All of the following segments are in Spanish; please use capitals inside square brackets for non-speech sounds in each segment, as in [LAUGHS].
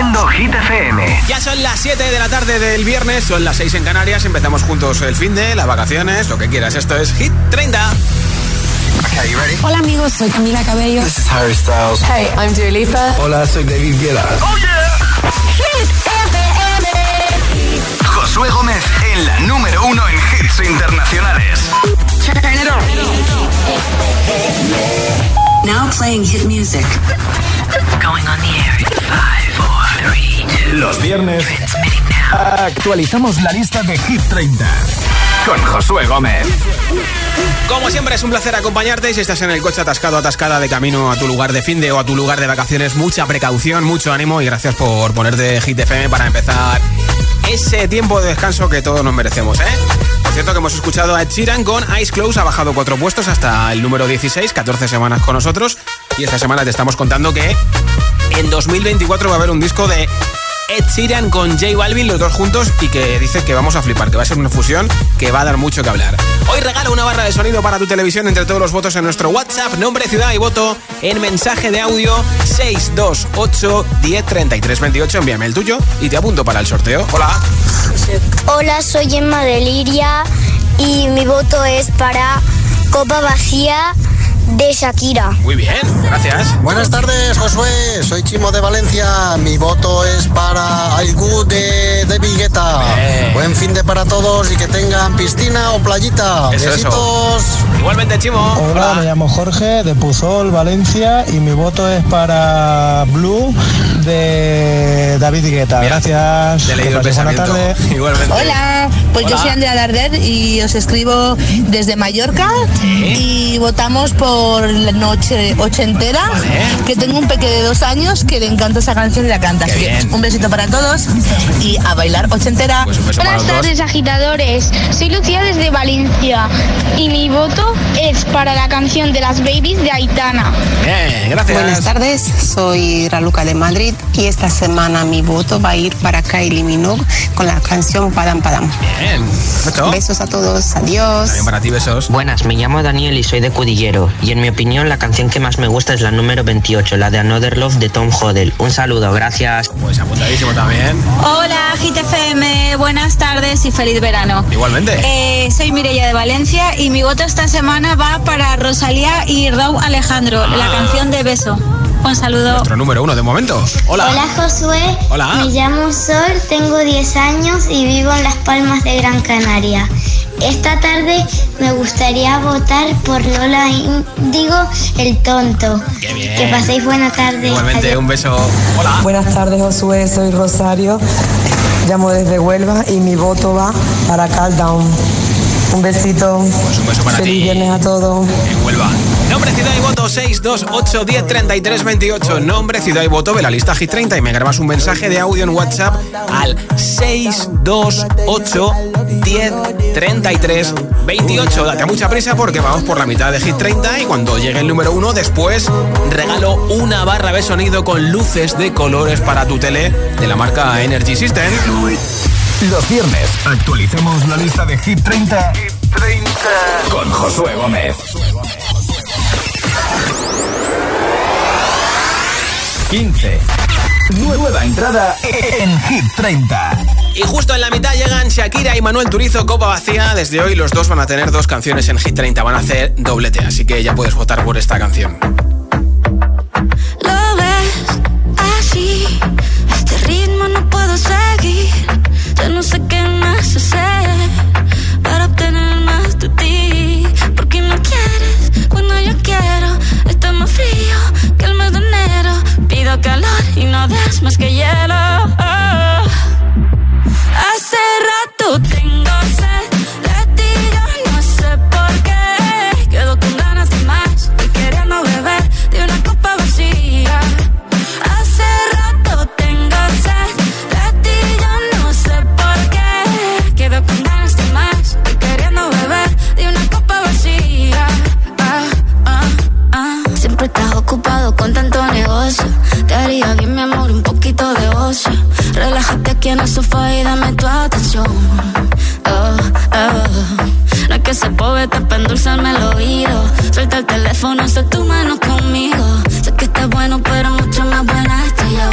Haciendo Hit FM. Ya son las 7 de la tarde del viernes, son las 6 en Canarias. Empezamos juntos el fin de las vacaciones, lo que quieras. Esto es Hit 30. Okay, you ready? Hola amigos, soy Camila Cabello. This is Harry Styles. Hey, I'm Dua Lipa. Hola, soy David Guetta. ¡Oh, yeah! Hit FM. Josué Gómez en la número uno en hits internacionales. Now playing hit music. Going on the air in five, four, three, two. Los viernes actualizamos la lista de Hit 30 con Josué Gómez. Como siempre es un placer acompañarte si estás en el coche atascado, atascada de camino a tu lugar de fin de o a tu lugar de vacaciones. Mucha precaución, mucho ánimo y gracias por ponerte Hit FM para empezar ese tiempo de descanso que todos nos merecemos, ¿eh? Por cierto que hemos escuchado a Sheeran con Ice Close, ha bajado cuatro puestos hasta el número 16, 14 semanas con nosotros. Y esta semana te estamos contando que en 2024 va a haber un disco de Ed Sheeran con J Balvin, los dos juntos, y que dice que vamos a flipar, que va a ser una fusión que va a dar mucho que hablar. Hoy regalo una barra de sonido para tu televisión entre todos los votos en nuestro WhatsApp, nombre, ciudad y voto en mensaje de audio 628 103328. Envíame el tuyo y te apunto para el sorteo. Hola. Hola, soy Emma de Liria y mi voto es para Copa Vacía de Shakira. Muy bien, gracias. Buenas tardes, Josué. Soy Chimo de Valencia. Mi voto es para I Good de, de Vigueta. Buen fin de para todos y que tengan piscina o playita. Eso, Besitos. Eso. Igualmente, Chimo. Hola, me llamo Jorge de Puzol, Valencia y mi voto es para Blue de David Guetta. Gracias. Te leído el pensamiento. Buena tarde. [LAUGHS] Igualmente. Hola, pues Hola. yo soy Andrea Darder y os escribo desde Mallorca y votamos por la noche ochentera, que tengo un peque de dos años que le encanta esa canción y la canta. Así que un besito para todos y a bailar ochentera. Pues Buenas tardes, agitadores. Soy Lucía desde Valencia y mi voto es para la canción de las babies de Aitana. Bien, gracias. Buenas tardes, soy Raluca de Madrid y esta semana mi voto va a ir para Kylie Minogue con la canción Padam Padam. Bien, perfecto. Besos a todos, adiós. También para ti, besos. Buenas, me llamo Daniel y soy de Cudillero. Y en mi opinión, la canción que más me gusta es la número 28, la de Another Love de Tom Hodel. Un saludo, gracias. Pues apuntadísimo también. Hola, GTFM, buenas tardes y feliz verano. Igualmente. Eh, soy Mireia de Valencia y mi voto esta semana va para Rosalía y Raúl Alejandro, la Ah. canción de Beso. Un saludo. Nuestro número uno de momento. Hola. Hola Josué, Hola. me llamo Sol, tengo 10 años y vivo en Las Palmas de Gran Canaria. Esta tarde me gustaría votar por Lola Índigo, el tonto. Qué bien. Que paséis buena tarde. Igualmente, Adiós. un beso. Hola. Buenas tardes, Josué. Soy Rosario. Llamo desde Huelva y mi voto va para Calm Down. Un besito. Pues un beso para Feliz ti. viernes a todos. En Huelva. Nombre, ciudad y voto 628 10 33 28. Nombre, ciudad y voto de la lista Hit 30 y me grabas un mensaje de audio en WhatsApp al 628 10 33 28. Date mucha prisa porque vamos por la mitad de Hit 30 y cuando llegue el número 1 después regalo una barra de sonido con luces de colores para tu tele de la marca Energy System. Los viernes actualicemos la lista de Hit 30, Hit 30. con Josué Gómez. 15. Nueva entrada en Hit 30. Y justo en la mitad llegan Shakira y Manuel Turizo, Copa Vacía. Desde hoy los dos van a tener dos canciones en Hit 30, van a hacer doblete, así que ya puedes votar por esta canción. Lo ves así, este ritmo no puedo seguir. Ya no sé qué más hacer para obtener más de ti. Porque no quieres cuando yo quiero. Está más frío que el mes de enero. Pido calor y no das más que hielo. Oh. Hace rato tengo endulzarme el oído. Suelta el teléfono, haz tu mano conmigo. Sé que estás bueno, pero mucho más buena estoy yo.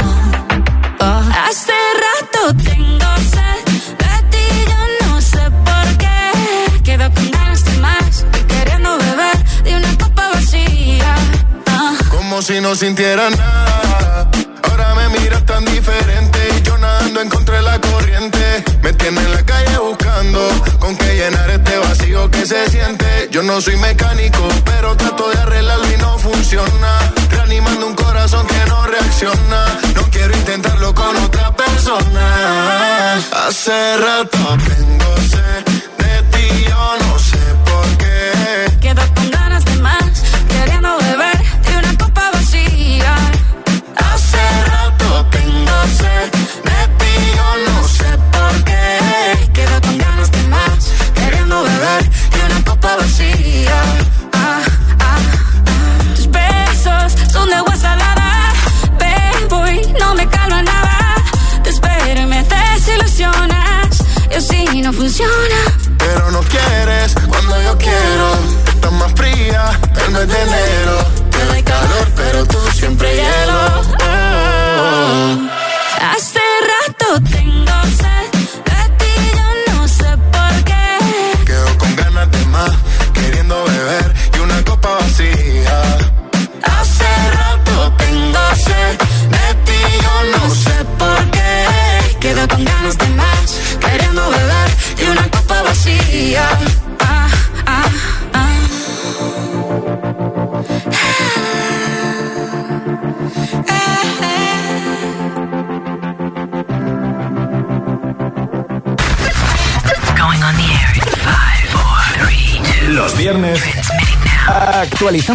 Oh. Hace rato tengo sed de ti, yo no sé por qué. Quedo con ganas de más, queriendo beber de una copa vacía. Oh. Como si no sintiera nada. Ahora me miras tan diferente. Yo nadando encontré la corriente. Me tiene en la calle buscando con qué llenar este vacío que se siente. Yo no soy mecánico, pero trato de arreglarlo y no funciona. Reanimando un corazón que no reacciona. No quiero intentarlo con otra persona. Hace rato aprendióse de ti, yo no sé por qué. Quedo con ganas de más, queriendo beber de una copa vacía. Hace rato tengo sed de ti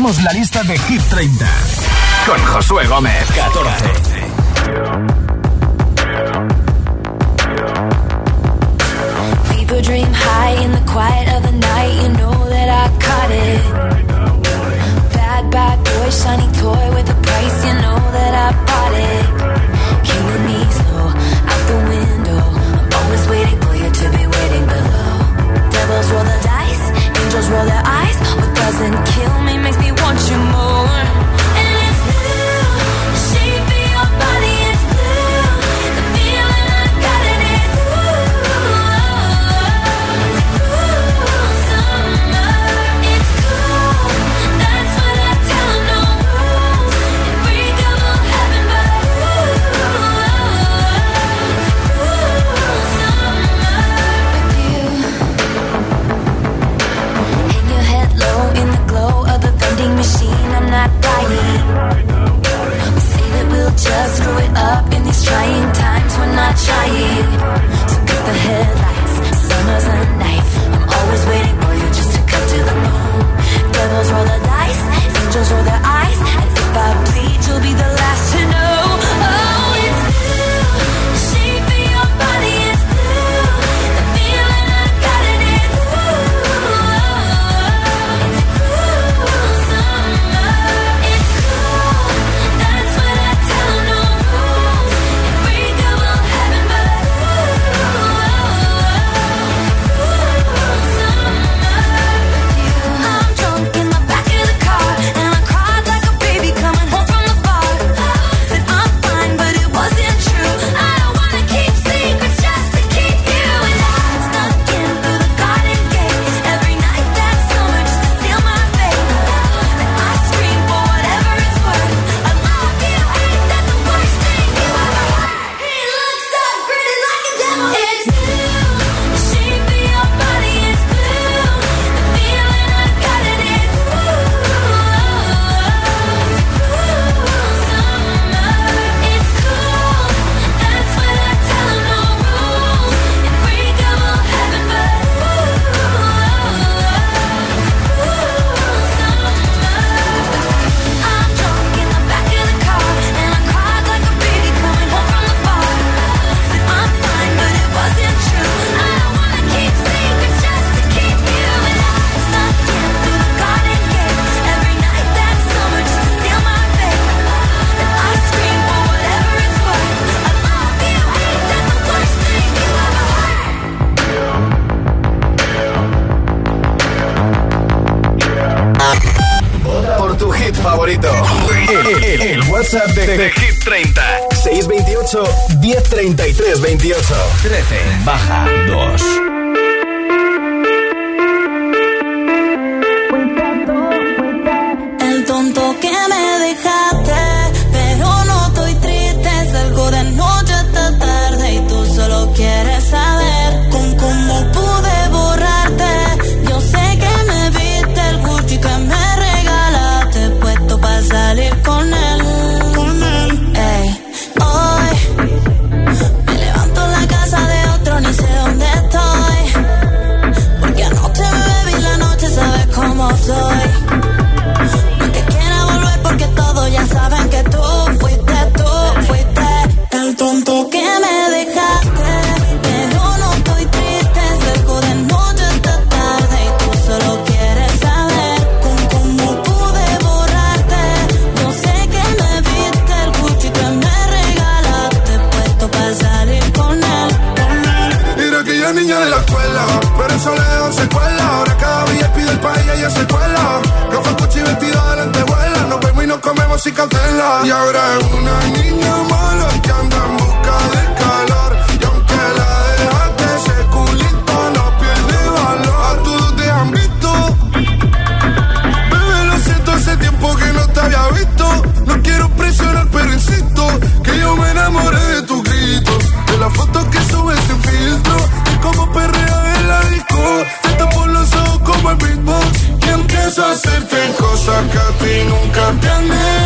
tenemos la lista de hit WhatsApp de, de, de Hit 30. 628 1033 28 13 baja 2. Y ahora es una niña mala que anda en busca de calor. Y aunque la dejaste ese culito no pierde valor. A todos te han visto. Bebé lo siento hace tiempo que no te había visto. No quiero presionar pero insisto que yo me enamoré de tu grito de las fotos que subes sin filtro. Y como perrea en la disco. Te por los ojos como el beatbox. Y empiezo a hacerte cosas que a ti nunca te han esta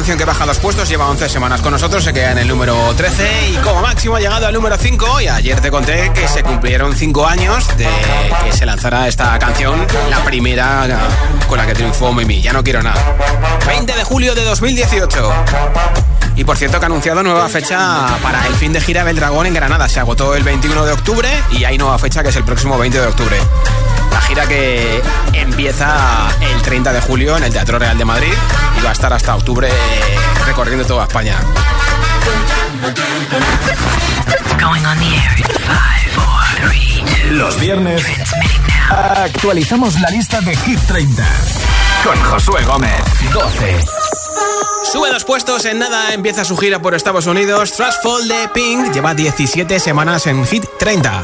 canción que baja dos puestos, lleva 11 semanas con nosotros, se queda en el número 13 y como máximo ha llegado al número 5 y ayer te conté que se cumplieron 5 años de que se lanzara esta canción, la primera con la que triunfó Mimi, ya no quiero nada. 20 de julio de 2018. Y por cierto que ha anunciado nueva fecha para el fin de gira del Dragón en Granada. Se agotó el 21 de octubre y hay nueva fecha que es el próximo 20 de octubre. La gira que empieza el 30 de julio en el Teatro Real de Madrid y va a estar hasta octubre recorriendo toda España. Los viernes actualizamos la lista de Hit 30 con Josué Gómez. 12. Sube dos puestos, en nada empieza su gira por Estados Unidos. Trustful de Pink lleva 17 semanas en Hit 30.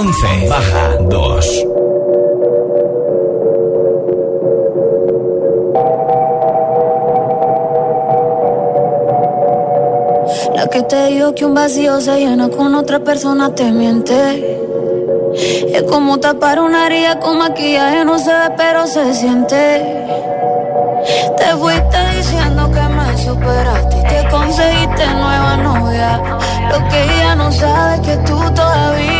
11. Baja 2. La que te dijo que un vacío se llena con otra persona te miente. Es como tapar una herida con maquillaje, no se ve, pero se siente. Te fuiste diciendo que me superaste y te conseguiste nueva novia. Lo que ella no sabe es que tú todavía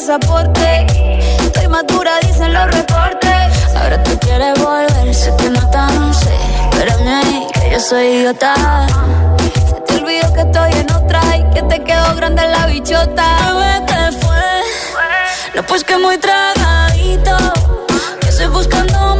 pasaporte. Estoy madura, dicen los reportes. Ahora tú quieres volver, sé que no tan sé. Espérame que yo soy idiota. Se te olvidó que estoy en otra y que te quedó grande la bichota. Te fue? No, pues que muy tragadito. Que estoy buscándome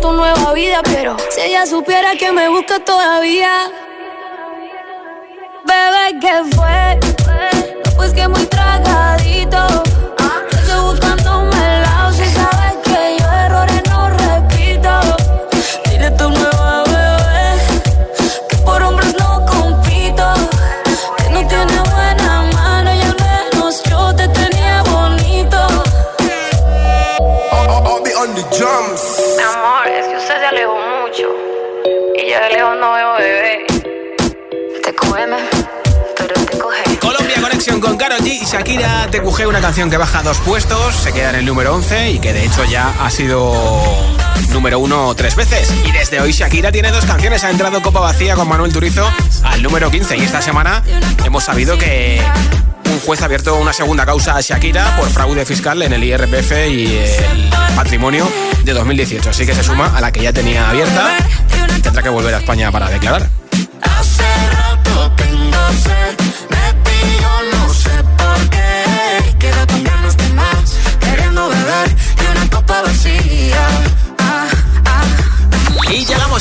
tu nueva vida, pero si ella supiera que me busca todavía. Bebé, ¿qué fue? No, pues que muy tragadito. Estoy buscándome el lado si sabes que yo errores no repito. Dile tu nueva bebé que por hombres no compito. Que no tiene buena mano y al menos yo te tenía bonito. On the drums. No veo bebé. Te come, pero te. Colombia Conexión con Karol G y Shakira te una canción que baja dos puestos, se queda en el número 11 y que de hecho ya ha sido número uno tres veces. Y desde hoy Shakira tiene dos canciones, ha entrado Copa Vacía con Manuel Turizo al número 15 y esta semana hemos sabido que juez ha abierto una segunda causa a Shakira por fraude fiscal en el IRPF y el patrimonio de 2018. Así que se suma a la que ya tenía abierta y tendrá que volver a España para declarar.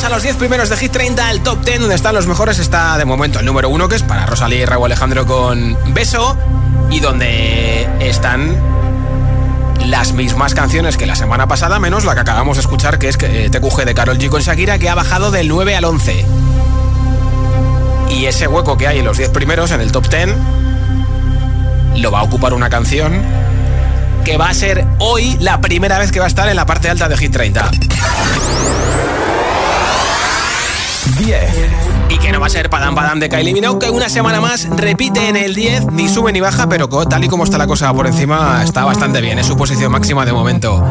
Los 10 primeros de Hit 30, el top 10, donde están los mejores. Está de momento el número 1, que es para Rosalía y Raúl Alejandro con Beso. Y donde están las mismas canciones que la semana pasada, menos la que acabamos de escuchar, que es eh, TQG de Carol G con Shakira, que ha bajado del 9 al 11. Y ese hueco que hay en los 10 primeros, en el top 10, lo va a ocupar una canción que va a ser hoy la primera vez que va a estar en la parte alta de Hit 30. 10. Y que no va a ser Padam Padam de Kylie Minogue, que una semana más repite en el 10, ni sube ni baja, pero tal y como está la cosa por encima, está bastante bien, es su posición máxima de momento.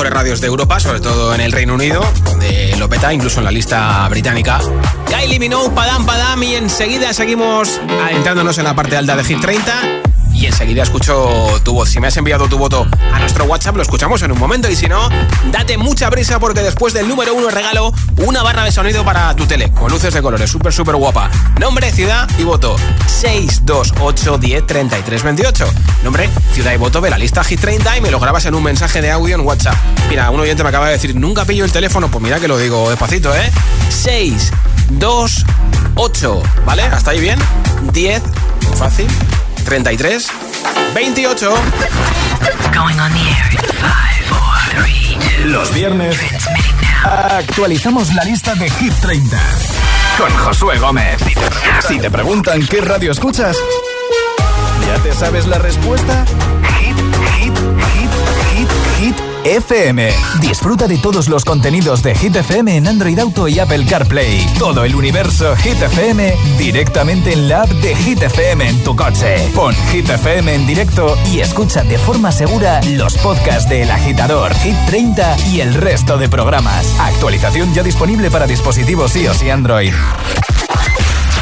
Mejores radios de Europa, sobre todo en el Reino Unido, donde lo peta incluso en la lista británica. Kylie Minogue, Padam Padam, y enseguida seguimos adentrándonos en la parte alta de Hit 30 y enseguida escucho tu voz. Si me has enviado tu voto a nuestro WhatsApp, lo escuchamos en un momento y si no, date mucha prisa porque después del número uno regalo una barra de sonido para tu tele con luces de colores, súper, súper guapa. Nombre, ciudad y voto 628 10 33 28. Nombre, ciudad y voto de la lista Hit 30 y me lo grabas en un mensaje de audio en WhatsApp. Mira, un oyente me acaba de decir, nunca pillo el teléfono, pues mira que lo digo despacito, ¿eh? 628, ¿vale? ¿Hasta ahí bien? 10, muy fácil. 33 28. Los viernes actualizamos la lista de Hit 30 con Josué Gómez. Si te preguntan qué radio escuchas, ¿ya te sabes la respuesta? FM. Disfruta de todos los contenidos de Hit FM en Android Auto y Apple CarPlay. Todo el universo Hit FM directamente en la app de Hit FM en tu coche. Pon Hit FM en directo y escucha de forma segura los podcasts de El Agitador, Hit 30 y el resto de programas. Actualización ya disponible para dispositivos iOS y Android.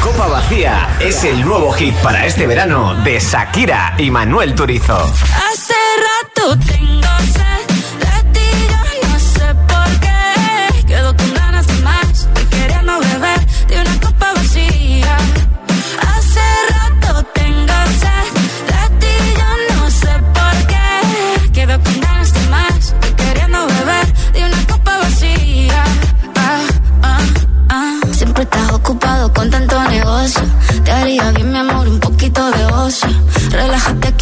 Copa Vacía es el nuevo hit para este verano de Shakira y Manuel Turizo. Hace rato tengo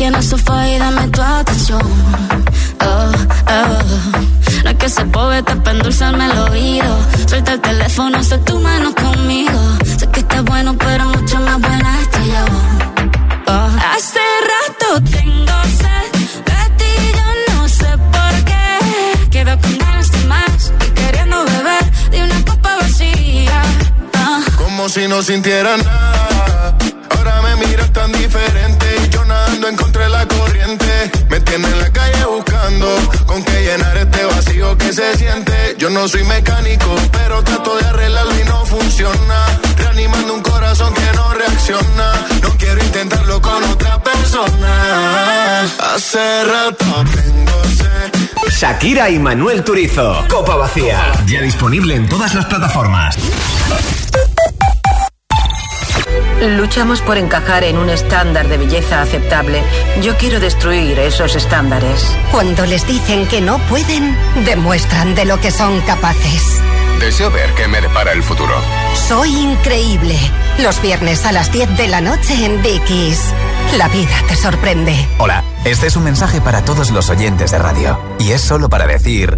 en el sofá y dame tu atención. Oh, oh. No hay que ser poeta para endulzarme el oído. Suelta el teléfono, sé tu mano conmigo. Sé que estás bueno, pero mucho más buena estoy yo. Oh. Hace rato tengo sed de ti, yo no sé por qué. Quedo con ganas de más y queriendo beber de una copa vacía. Como si no sintieran nada. Que se siente. Yo no soy mecánico, pero trato de arreglarlo y no funciona. Reanimando un corazón que no reacciona. No quiero intentarlo con otra persona. Hace rato tengo sed. Shakira y Manuel Turizo. Copa vacía. Ya disponible en todas las plataformas. Luchamos por encajar en un estándar de belleza aceptable. Yo quiero destruir esos estándares. Cuando les dicen que no pueden, demuestran de lo que son capaces. Deseo ver qué me depara el futuro. Soy increíble. Los viernes a las 10 de la noche en Dickies. La vida te sorprende. Hola, este es un mensaje para todos los oyentes de radio. Y es solo para decir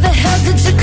the hell did you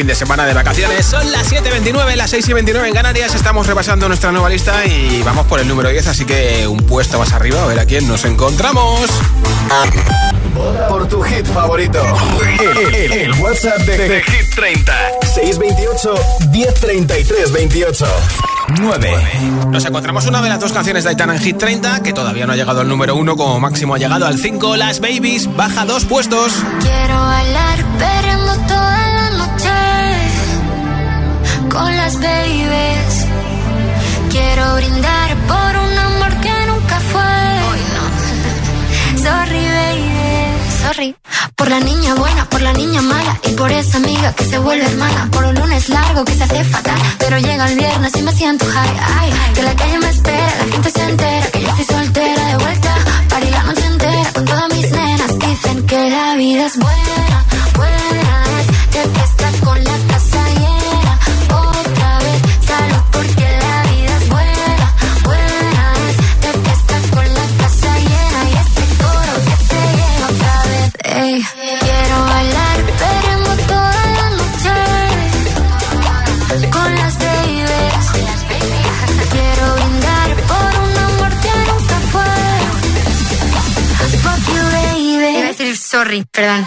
fin de semana de vacaciones. Son las 7.29, las 6.29 en Canarias. Estamos repasando nuestra nueva lista y vamos por el número 10, así que un puesto más arriba a ver a quién nos encontramos. por tu hit favorito. El, WhatsApp de, Hit 30. 628 1033 28. 9. Nos encontramos una de las dos canciones de Aitana en Hit 30, que todavía no ha llegado al número 1, como máximo ha llegado al 5. Las Babies baja dos puestos. Quiero bailar las babies. Quiero brindar por un amor que nunca fue. Hoy no. [LAUGHS] Sorry, baby. Sorry. Por la niña buena, por la niña mala y por esa amiga que se vuelve hermana. Por un lunes largo que se hace fatal, pero llega el viernes y me siento high. Ay, que la calle me espera, la gente se entera que yo estoy soltera de vuelta. Party la noche entera con todas mis nenas. Dicen que la vida es buena, buena perdón.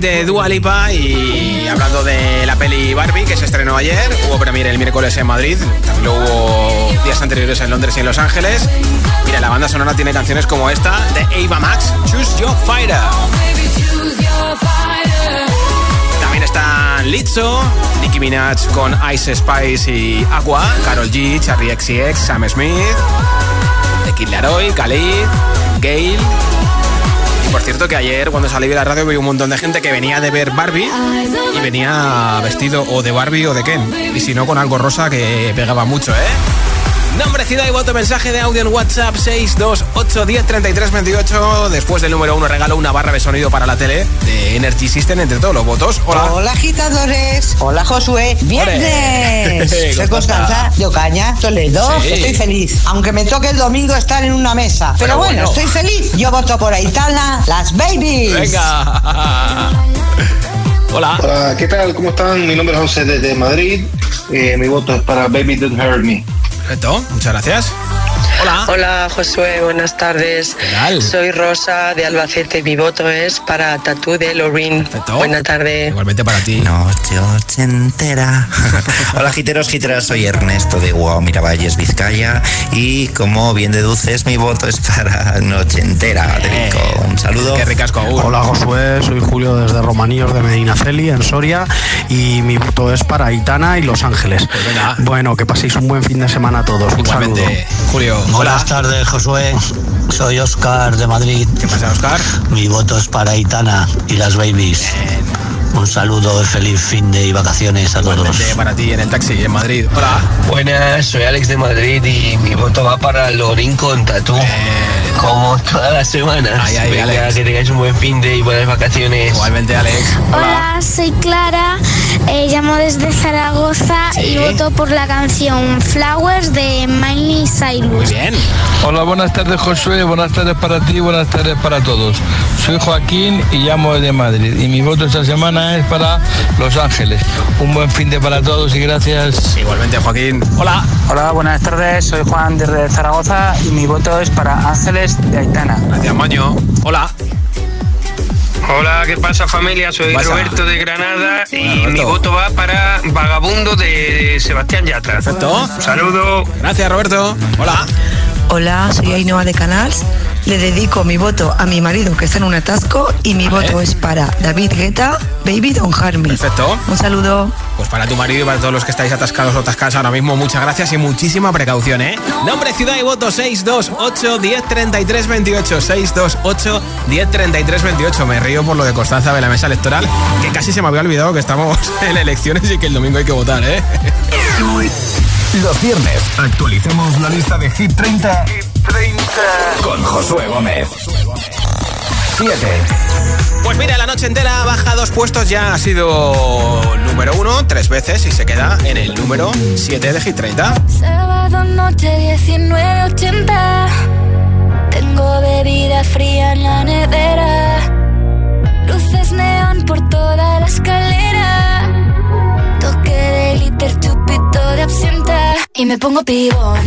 de Dua Lipa y hablando de la peli Barbie que se estrenó ayer, hubo premiere el miércoles en Madrid, también hubo días anteriores en Londres y en Los Ángeles. Mira, la banda sonora tiene canciones como esta de Ava Max, Choose Your Fighter. También están Lizzo, Nicki Minaj con Ice Spice y Aqua, Carol G, Charlie XCX, Sam Smith, The Kid Khalid, Gail. Por cierto que ayer cuando salí de la radio vi un montón de gente que venía de ver Barbie y venía vestido o de Barbie o de Ken. Y si no con algo rosa que pegaba mucho, ¿eh? Nombre, ciudad y voto, mensaje de audio en WhatsApp 628 10 33 28. Después del número uno regalo una barra de sonido para la tele de Energy System entre todos los votos. Hola. Hola agitadores. Hola Josué. Viernes. [LAUGHS] Ole. Soy ¿Cómo Constanza de Ocaña, Toledo. Sí. Estoy feliz. Aunque me toque el domingo estar en una mesa. Pero, Pero bueno, bueno. estoy feliz. Yo voto por Aitana, las babies. Venga. [LAUGHS] Hola. Hola, ¿qué tal? ¿Cómo están? Mi nombre es José desde Madrid. Eh, mi voto es para Baby Don't Hurt Me. Perfecto, muchas gracias. Hola. Hola Josué, buenas tardes. Soy Rosa de Albacete. Mi voto es para Tatú de Lorin. Buena tarde. Igualmente para ti. Noche ochentera. [LAUGHS] Hola giteros, giteras, soy Ernesto de Guau Miravalles, Vizcaya y como bien deduces mi voto es para Noche entera. Un saludo. Qué ricasco, Hola Josué, soy Julio desde Romaníos de Medinaceli, en Soria, y mi voto es para Aitana y Los Ángeles. Bueno, que paséis un buen fin de semana a todos. Un saludo. Julio. Buenas tardes, Josué. Soy Oscar de Madrid. ¿Qué pasa, Oscar? Mi voto es para Itana y las babies. Un saludo y feliz fin de y vacaciones a todos. Igualmente para ti en el taxi en Madrid. Hola. Buenas, soy Alex de Madrid y mi voto va para Lorín con Tatú. Como todas las semanas. Ay, ay, Venga, Alex. que tengáis un buen fin de y buenas vacaciones. Igualmente, Alex. Hola, soy Clara, eh, llamo desde Zaragoza y voto por la canción Flowers de Miley Cyrus. Muy bien. Hola, buenas tardes Josué, buenas tardes para ti, buenas tardes para todos. Soy Joaquín y llamo desde Madrid y mi voto esta semana es para Los Ángeles. Un buen fin de para todos y gracias. Igualmente Joaquín. Hola. Hola, buenas tardes. Soy Juan desde Zaragoza y mi voto es para Ángeles de Aitana. Gracias, Maño. Hola. Hola, ¿qué pasa familia? Soy pasa? Roberto de Granada y mi voto va para Vagabundo de Sebastián Yatra. Perfecto. Un saludo. Gracias, Roberto. Hola. Hola, soy Ainhoa de Canals. Le dedico mi voto a mi marido que está en un atasco y mi voto es para David Guetta, Baby Don Harmy. Perfecto. Un saludo. Pues para tu marido y para todos los que estáis atascados o atascadas ahora mismo, muchas gracias y muchísima precaución, ¿eh? Nombre, ciudad y voto 628 1033 28 628 1033 28. Me río por lo de Constanza de la mesa electoral, que casi se me había olvidado que estamos [LAUGHS] en elecciones y que el domingo hay que votar, ¿eh? Los viernes actualicemos la lista de Hit 30, con Josué Gómez. 7. Pues mira, la noche entera baja dos puestos, ya ha sido número uno tres veces y se queda en el número 7 de Hit 30. Sábado noche 19.80 Tengo bebida fría en la nevera Luces neón por toda la escalera Toque de glitter, chupito de absenta Y me pongo pibón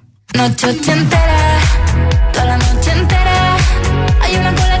Noche ochentera, toda la noche entera. Hay una cola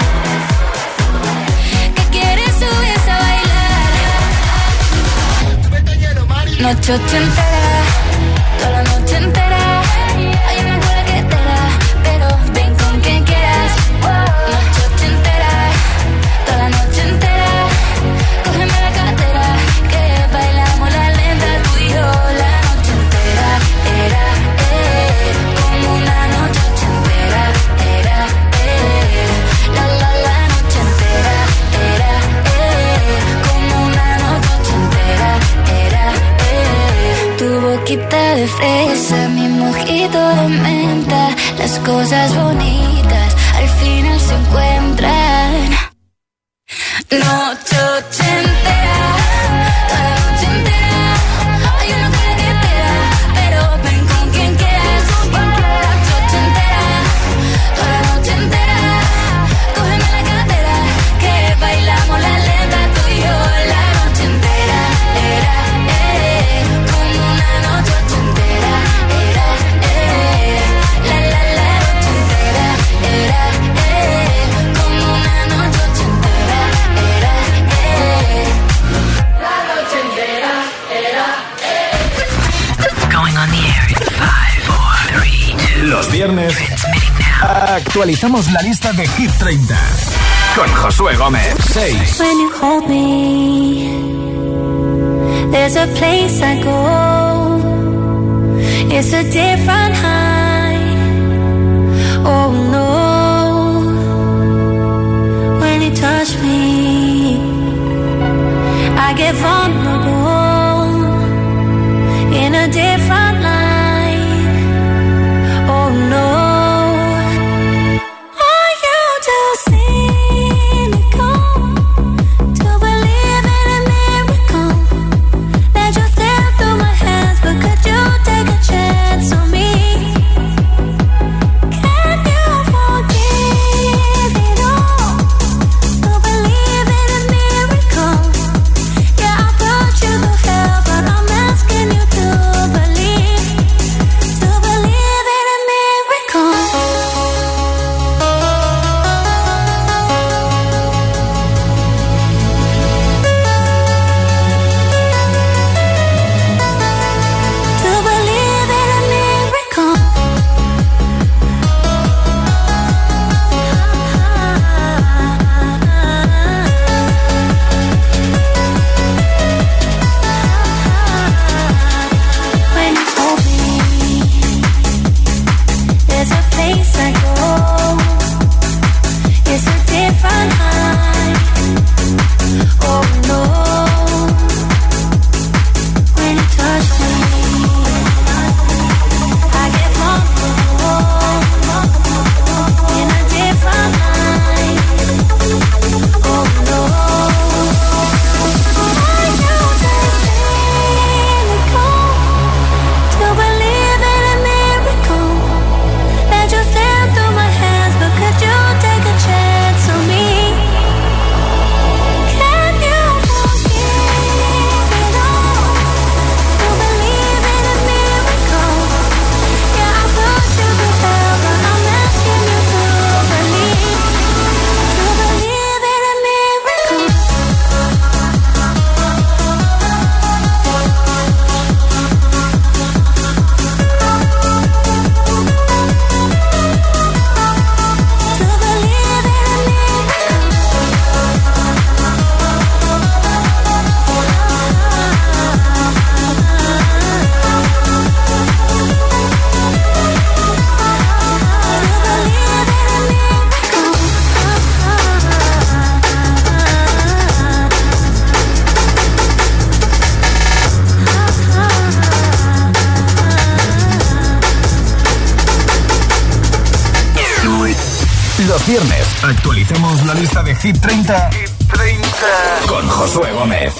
noche entera de fresa, mi mojito de menta. Las cosas bonitas al final se encuentran. No chochen. actualizamos la lista de Hit 30 con Josué Gómez. When you hold me, there's a place I go. It's a different high. Oh no. When you touch me, I get vulnerable. Hit 30. Hit 30. Con Josué Gómez.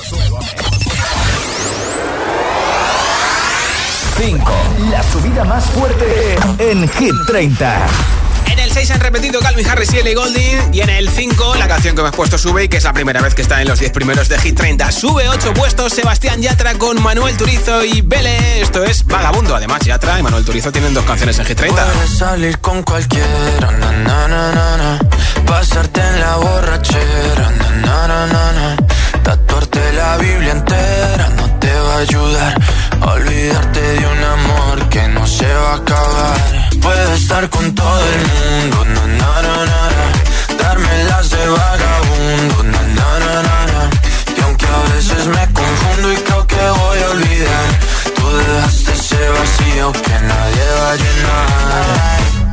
5. La subida más fuerte en Hit 30. En el 6 han repetido Calvin Harris y Ellie Golding. Y en el 5, la canción que me has puesto sube y que es la primera vez que está en los 10 primeros de Hit 30. Sube 8 puestos Sebastián Yatra con Manuel Turizo y Bele. Esto es Vagabundo. Además, Yatra y Manuel Turizo tienen dos canciones en Hit 30. Puedes salir con cualquiera, na, na, na, pasarte en la borrachera, tatuarte la Biblia entera no te va a ayudar. Olvidarte de un amor que no se va a acabar. Puedes estar con todo el mundo, na, na, na, na, darme las de vagabundo, na, na, na, na, y aunque a veces me confundo y creo que voy a olvidar, tú dejaste ese vacío que nadie va a llenar.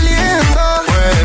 Puedes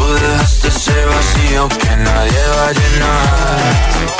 tú dejaste ese vacío que nadie va a llenar.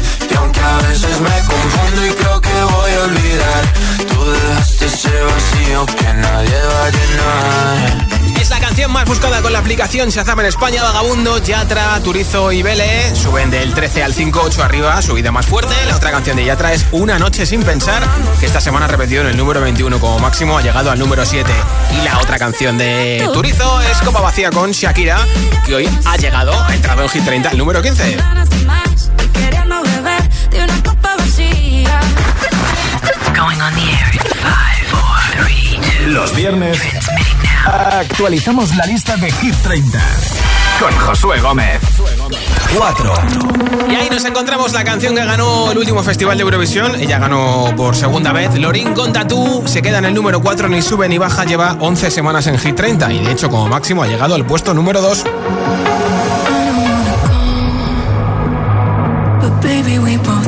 Y aunque a veces me confundo y creo que voy a olvidar, tú dejaste ese vacío que nadie va a llenar. Es la canción más buscada con la aplicación Shazam en España. Vagabundo, Yatra, Turizo y Vele suben del 13 al 5, 8 arriba, subida más fuerte. La otra canción de Yatra es Una noche sin pensar, que esta semana ha repetido en el número 21 como máximo, ha llegado al número 7. Y la otra canción de Turizo es Copa Vacía con Shakira, que hoy ha llegado, ha entrado en Hit 30, el número 15. Queriendo beber de una copa vacía. Going on the air in five, four, three, two. Los viernes actualizamos la lista de Hit 30 con Josué Gómez. 4. Y ahí nos encontramos la canción que ganó el último festival de Eurovisión. Ella ganó por segunda vez. Lorin con Tatú se queda en el número 4, ni sube ni baja. Lleva 11 semanas en Hit 30 y de hecho, como máximo, ha llegado al puesto número 2. But baby, we both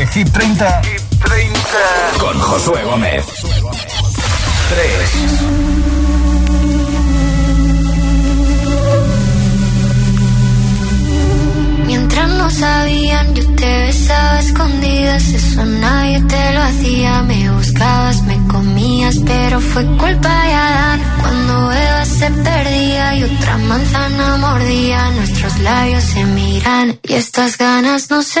de Hit 30, Hit 30. con Josué Gómez. 3. Mientras no sabían, yo te besaba escondidas. Eso nadie te lo hacía. Me buscabas, me comías, pero fue culpa de Adán. Cuando Eva se perdía y otra manzana mordía, nuestros labios se miran y estas ganas no se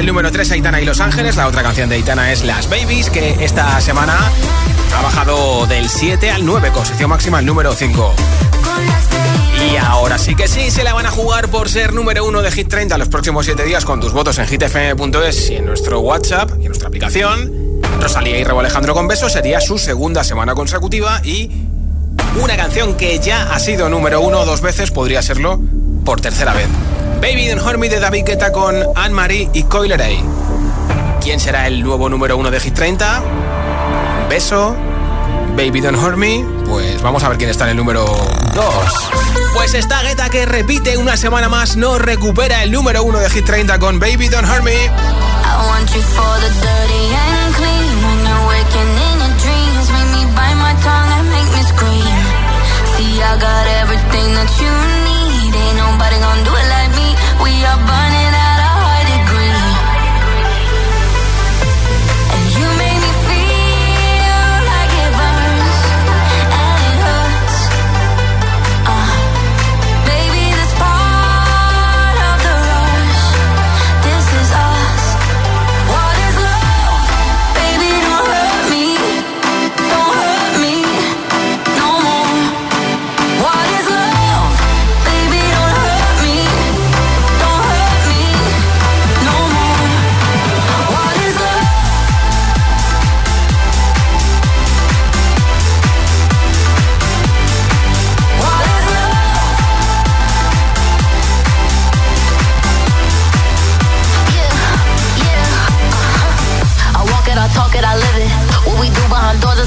El número 3 Aitana y Los Ángeles. La otra canción de Aitana es Las Babies, que esta semana ha bajado del 7 al 9, con sección máxima el número 5. Y ahora sí que sí, se la van a jugar por ser número 1 de Hit 30 los próximos 7 días con tus votos en hitfm.es y en nuestro WhatsApp y en nuestra aplicación. Rosalía y Rebo Alejandro con besos sería su segunda semana consecutiva y una canción que ya ha sido número 1 dos veces podría serlo por tercera vez. Baby Don't Hurt Me de David Guetta con Anne-Marie y Coileray. ¿Quién será el nuevo número uno de Hit 30? Beso. Baby Don't Hurt Me. Pues vamos a ver quién está en el número 2. Pues está Guetta que repite una semana más, no recupera el número uno de Hit 30 con Baby Don't Hurt Me. I want you for the dirty and clean. When you're waking in your dreams, make me bite my tongue and make me scream. See, I got everything that you need. Ain't nobody gonna do it like We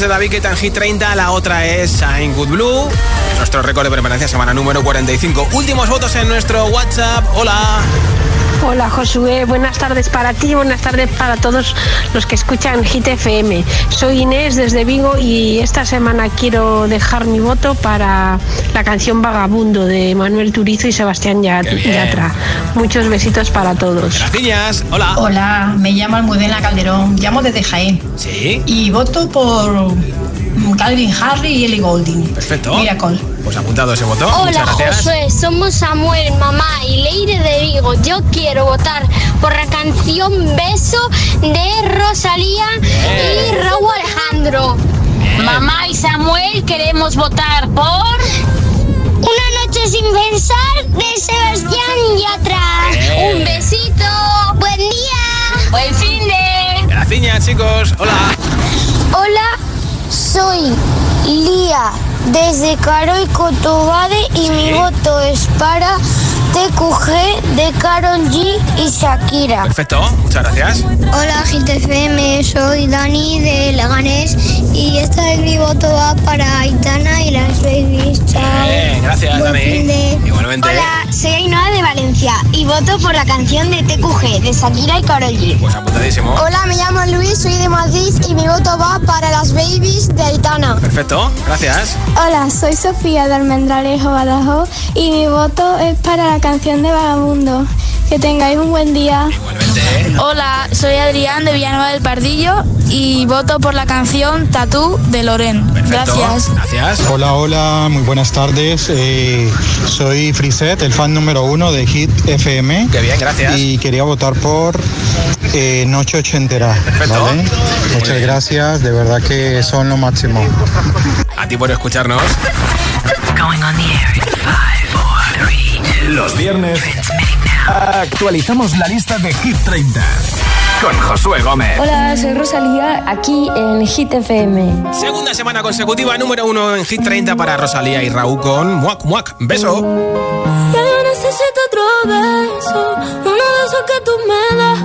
de David que en Hit 30, la otra es Shine Good Blue. Nuestro récord de permanencia semana número 45. Últimos votos en nuestro WhatsApp. Hola. Hola Josué, buenas tardes para ti, buenas tardes para todos los que escuchan Hit FM. Soy Inés desde Vigo y esta semana quiero dejar mi voto para la canción Vagabundo de Manuel Turizo y Sebastián Yatra. Muchos besitos para todos. Gracias, hola. Hola, me llamo Almudena Calderón, llamo desde Jaén. Sí. Y voto por Calvin Harry y Ellie Goulding. Perfecto. Miracle. Pues apuntado ese voto. Hola Muchas gracias. Josué, somos Samuel, mamá y Leire de Vigo. Yo quiero votar por la canción Beso de Rosalía y Raúl Alejandro. Mamá y Samuel queremos votar por Una noche sin pensar de Sebastián Yatra. Bien. Un besito. Buen día. Buen fin de. Gracias, chicos. Hola, soy Lía desde Caro y Cotobade y mi voto es para TQG de Carol G y Shakira. Perfecto, muchas gracias. Hola GTFM, soy Dani de Leganés y esta vez mi voto va para Aitana y las babies. Chao. Bien, gracias, Buen Dani. de- Igualmente. Hola, soy Ainhoa de Valencia y voto por la canción de TQG de Shakira y Carol G. Pues apuntadísimo. Hola, me llamo Luis, soy de Madrid y mi voto va para las babies de Aitana. Perfecto, gracias. Hola, soy Sofía de Almendralejo, Badajoz y mi voto es para la canción de Vagabundo. Que tengáis un buen día. Hola, soy Adrián de Villanueva del Pardillo y voto por la canción Tatú de Loren. Gracias. Gracias. Hola, hola, muy buenas tardes. Eh, soy Friset, el fan número uno de Hit FM. Qué bien, gracias. Y quería votar por eh, Noche Ochentera. ¿vale? Muchas gracias, de verdad que son lo máximo. A ti por escucharnos. Going on the air in five, four, three, two. Los viernes actualizamos la lista de Hit 30 con Josué Gómez. Hola, soy Rosalía, aquí en Hit FM. Segunda semana consecutiva, número uno en Hit 30 para Rosalía y Raúl con Muac Muac. Beso. Ya yo necesito otro beso, uno de esos que tú me das.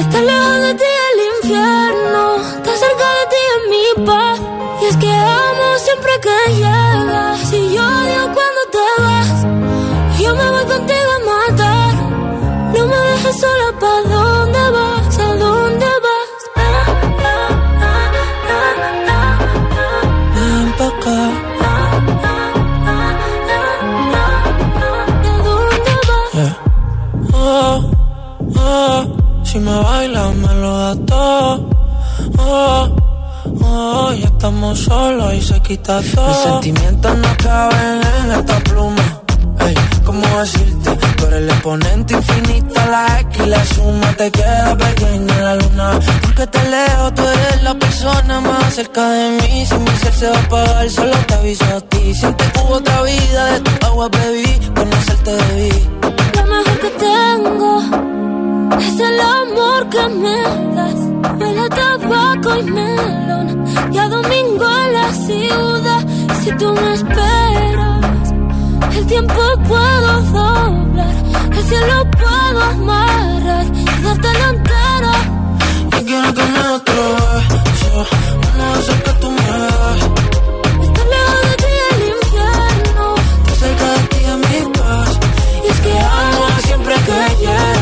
Estar lejos de ti el infierno, estar cerca de ti es mi paz. Y es que amo siempre que llegas, y yo dejes sola, ¿pa' dónde vas? ¿A dónde vas? Ven pa' acá. ¿A dónde vas? Oh, oh, si me bailas me lo das todo. Oh, oh, ya estamos solos y se quita todo. Mis sentimientos no caben en esta pluma. Ey, ¿cómo decirte? Tú eres el exponente infinito, la X y la suma te queda pequeña en la luna. Porque te leo, tú eres la persona más cerca de mí. Si mi ser se va a apagar, solo te aviso a ti. Siente que hubo otra vida, de tu agua bebí, conocerte debí. Lo mejor que tengo es el amor que me das. Huele a tabaco y melón. Y a domingo en la ciudad. Si tú me esperas, el tiempo puedo doblar. El cielo puedo amarrar y darte la entera. Y quiero que me otro beso, uno de esos que tú me das. Estar lejos de ti el infierno. Estar cerca de ti es mi paz. Y es que amo siempre que llegas.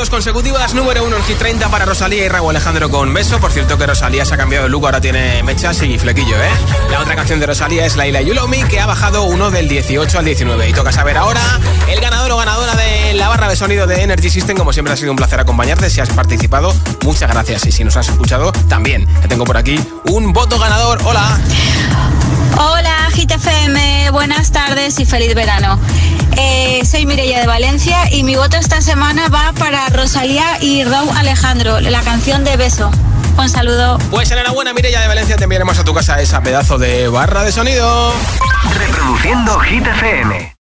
Dos consecutivas. Número uno en Hit 30 para Rosalía y Raúl Alejandro con Beso. Por cierto que Rosalía se ha cambiado de look, ahora tiene mechas y flequillo, ¿eh? La otra canción de Rosalía es Laila Me, que ha bajado uno del 18 al 19. Y toca saber ahora el ganador o ganadora de la barra de sonido de Energy System. Como siempre ha sido un placer acompañarte. Si has participado, muchas gracias. Y si nos has escuchado, también. Te tengo por aquí un voto ganador. Hola. Hola, GTFM, buenas tardes y feliz verano. Eh, soy Mireia de Valencia y mi voto esta semana va para Rosalía y Raúl Alejandro, la canción de Beso. Un saludo. Pues enhorabuena, Mireia de Valencia. Te enviaremos a tu casa esa pedazo de barra de sonido. Reproduciendo Hit FM.